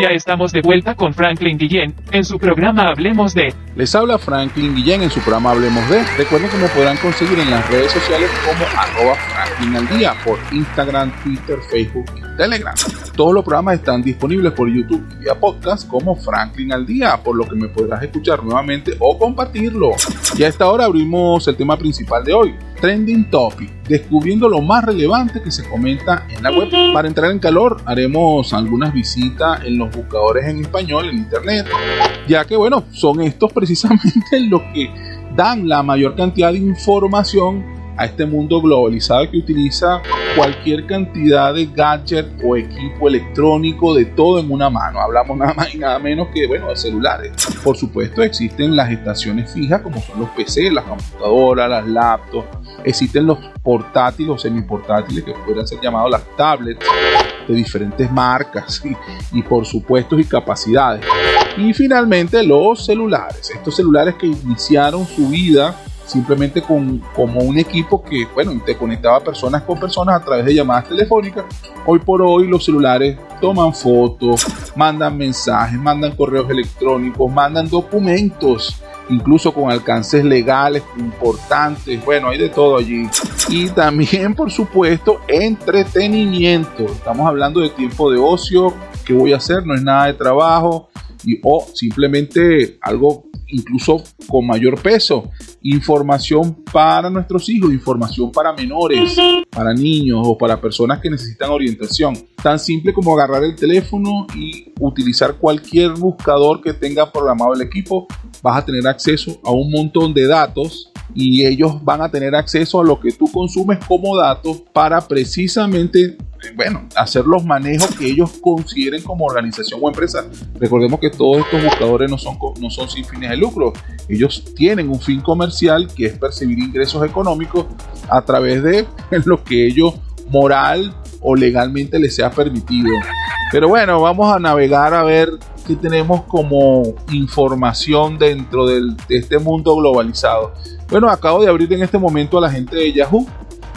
Ya estamos de vuelta con Franklin Guillén en su programa Hablemos de. Les habla Franklin Guillén en su programa Hablemos de. Recuerden que me podrán conseguir en las redes sociales como arroba Franklin al día por Instagram, Twitter, Facebook Telegram. Todos los programas están disponibles por YouTube y vía podcast como Franklin al día, por lo que me podrás escuchar nuevamente o compartirlo. Y a esta hora abrimos el tema principal de hoy, Trending Topic, descubriendo lo más relevante que se comenta en la web. Para entrar en calor, haremos algunas visitas en los buscadores en español en internet, ya que bueno, son estos precisamente los que dan la mayor cantidad de información a este mundo globalizado que utiliza cualquier cantidad de gadget o equipo electrónico de todo en una mano. Hablamos nada más y nada menos que bueno, de celulares. Por supuesto existen las estaciones fijas como son los PC, las computadoras, las laptops. Existen los portátiles o semiportátiles que pueden ser llamados las tablets de diferentes marcas y, y por supuesto y capacidades. Y finalmente los celulares. Estos celulares que iniciaron su vida simplemente con, como un equipo que, bueno, te conectaba personas con personas a través de llamadas telefónicas. Hoy por hoy los celulares toman fotos, mandan mensajes, mandan correos electrónicos, mandan documentos, incluso con alcances legales importantes. Bueno, hay de todo allí. Y también, por supuesto, entretenimiento. Estamos hablando de tiempo de ocio, ¿qué voy a hacer? No es nada de trabajo. Y, o simplemente algo incluso con mayor peso. Información para nuestros hijos, información para menores, para niños o para personas que necesitan orientación. Tan simple como agarrar el teléfono y utilizar cualquier buscador que tenga programado el equipo. Vas a tener acceso a un montón de datos y ellos van a tener acceso a lo que tú consumes como datos para precisamente bueno, hacer los manejos que ellos consideren como organización o empresa. Recordemos que todos estos buscadores no son, no son sin fines de lucro. Ellos tienen un fin comercial que es percibir ingresos económicos a través de lo que ellos moral o legalmente les sea permitido. Pero bueno, vamos a navegar a ver qué tenemos como información dentro de este mundo globalizado. Bueno, acabo de abrir en este momento a la gente de Yahoo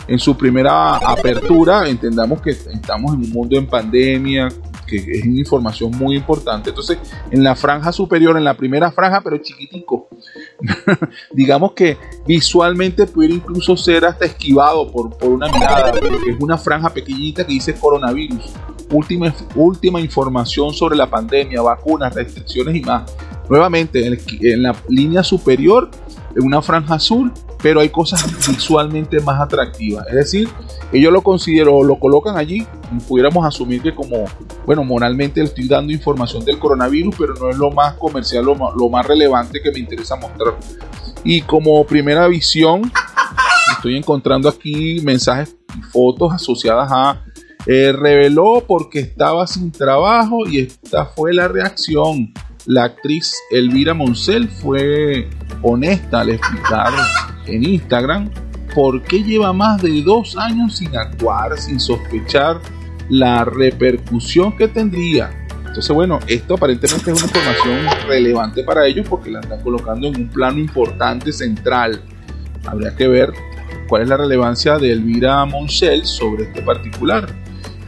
en su primera apertura, entendamos que estamos en un mundo en pandemia, que es una información muy importante. Entonces, en la franja superior, en la primera franja, pero chiquitico, digamos que visualmente puede incluso ser hasta esquivado por, por una mirada, porque es una franja pequeñita que dice coronavirus. Última, última información sobre la pandemia, vacunas, restricciones y más. Nuevamente, en, en la línea superior, en una franja azul, pero hay cosas visualmente más atractivas. Es decir, ellos lo consideran o lo colocan allí, pudiéramos asumir que como, bueno, moralmente le estoy dando información del coronavirus, pero no es lo más comercial, lo más, relevante que me interesa mostrar. Y como primera visión, estoy encontrando aquí mensajes y fotos asociadas a eh, reveló porque estaba sin trabajo y esta fue la reacción. La actriz Elvira Moncel fue honesta al explicar en Instagram por qué lleva más de dos años sin actuar, sin sospechar la repercusión que tendría. Entonces, bueno, esto aparentemente es una información relevante para ellos porque la están colocando en un plano importante, central. Habría que ver cuál es la relevancia de Elvira Moncel sobre este particular.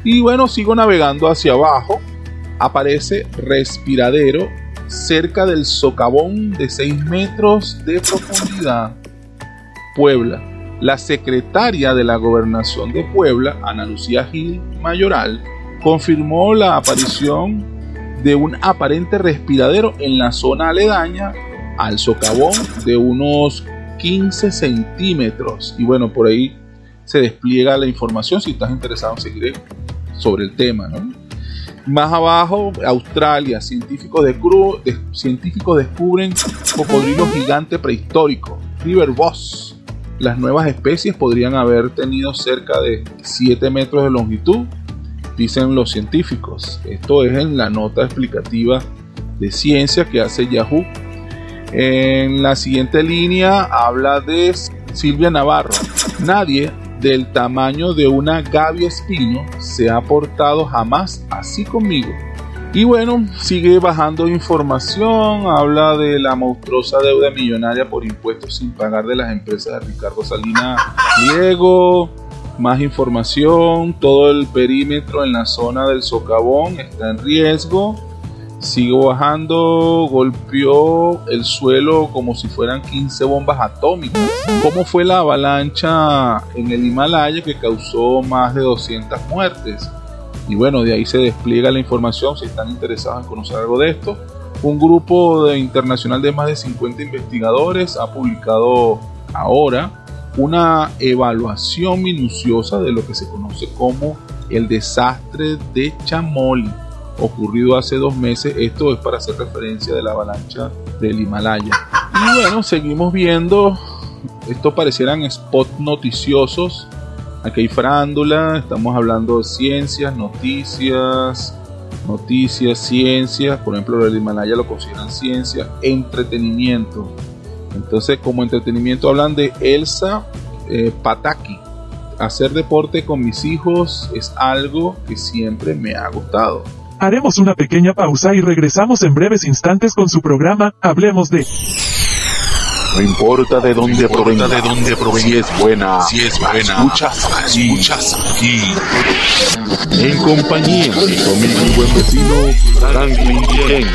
Y bueno, sigo navegando hacia abajo. Aparece respiradero cerca del socavón de 6 metros de profundidad. Puebla. La secretaria de la gobernación de Puebla, Ana Lucía Gil Mayoral, confirmó la aparición de un aparente respiradero en la zona aledaña al socavón de unos 15 centímetros. Y bueno, por ahí se despliega la información si estás interesado en seguir sobre el tema. Más abajo, Australia, científicos, de científicos descubren cocodrilo gigante prehistórico, River Boss las nuevas especies podrían haber tenido cerca de 7 metros de longitud, dicen los científicos. Esto es en la nota explicativa de ciencia que hace Yahoo. En la siguiente línea habla de Silvia Navarro. Nadie del tamaño de una gavia espino se ha portado jamás así conmigo. Y bueno, sigue bajando información, habla de la monstruosa deuda millonaria por impuestos sin pagar de las empresas de Ricardo Salinas Diego. Más información, todo el perímetro en la zona del socavón está en riesgo. Sigo bajando, golpeó el suelo como si fueran 15 bombas atómicas. ¿Cómo fue la avalancha en el Himalaya que causó más de 200 muertes? Y bueno, de ahí se despliega la información si están interesados en conocer algo de esto. Un grupo de internacional de más de 50 investigadores ha publicado ahora una evaluación minuciosa de lo que se conoce como el desastre de Chamoli, ocurrido hace dos meses. Esto es para hacer referencia de la avalancha del Himalaya. Y bueno, seguimos viendo, esto parecieran spots noticiosos. Aquí hay frándula, estamos hablando de ciencias, noticias, noticias, ciencias. Por ejemplo, el Himalaya lo consideran ciencia, entretenimiento. Entonces, como entretenimiento hablan de Elsa eh, Pataki. Hacer deporte con mis hijos es algo que siempre me ha gustado. Haremos una pequeña pausa y regresamos en breves instantes con su programa Hablemos de... No importa de dónde provenga, de dónde provenga, si es buena, si es buena, escuchas, aquí, escuchas aquí. En compañía de mi buen vecino Franklin Jen.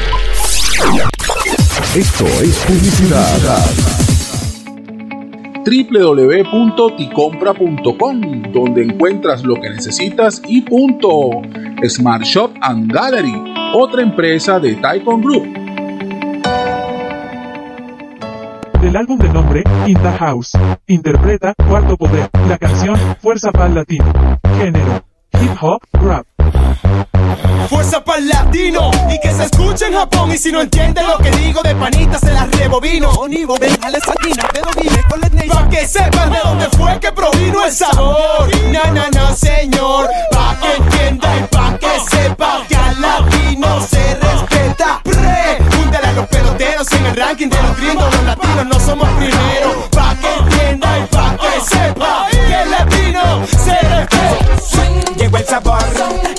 Esto es publicidad www.ticompra.com, donde encuentras lo que necesitas y punto. Smart Shop and Gallery, otra empresa de Taikon Group. Del álbum de nombre, In the House, interpreta Cuarto Poder, la canción Fuerza Pal Latino, género, hip hop, rap. Fuerza para el latino y que se escuche en Japón. Y si no entiende lo que digo, de panita se las rebobino. Onivo, déjale saquina, pero dime con la Pa' que sepan de dónde fue que provino el sabor.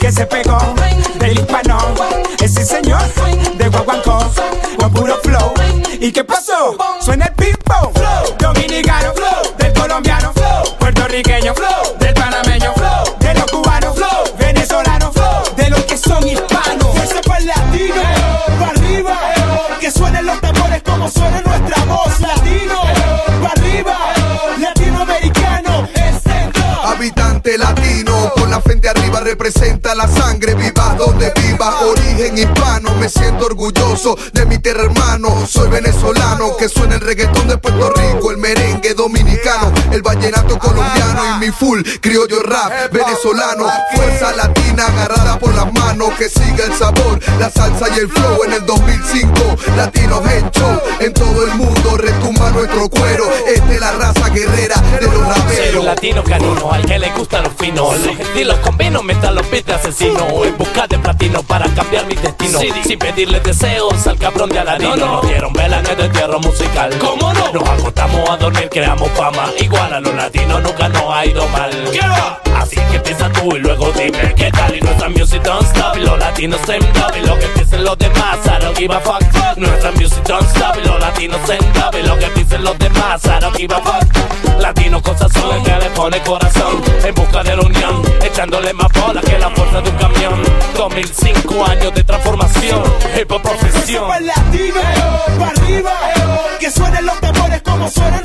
Que se pegó del hispano. Ese señor de Guaguancó con puro flow. ¿Y qué pasó? Suena representa la sangre viva donde viva. Origen hispano, me siento orgulloso de mi tierra hermano. Soy venezolano, que suena el reggaetón de Puerto Rico, el merengue dominicano, el vallenato colombiano y mi full criollo rap venezolano. Fuerza latina agarrada por las manos, que siga el sabor, la salsa y el flow en el 2005. Latinos hecho en todo el mundo, retumba nuestro cuero. Esta es la raza guerrera latino canino al que le gusta los finos. Los estilos combino mientras los beats de asesino En busca de platino para cambiar mi destino. Sin pedirle deseos al cabrón de Aladino. No, nos dieron vela en el entierro musical. ¿Cómo no? Nos acostamos a dormir, creamos fama. Igual a los latinos nunca nos ha ido mal. Así que piensa tú y luego dime qué latinos same up Y lo que piensen los demás I don't fuck. Nuestra music don't stop Y los latinos same up Y lo que piensen los demás I don't fuck. Latino cosas son el que le pone corazón En busca de la unión Echándole más bola que la fuerza de un camión. 2005 años de transformación Hip hop profesión. Para el latino, para arriba, que suenen los tambores como suena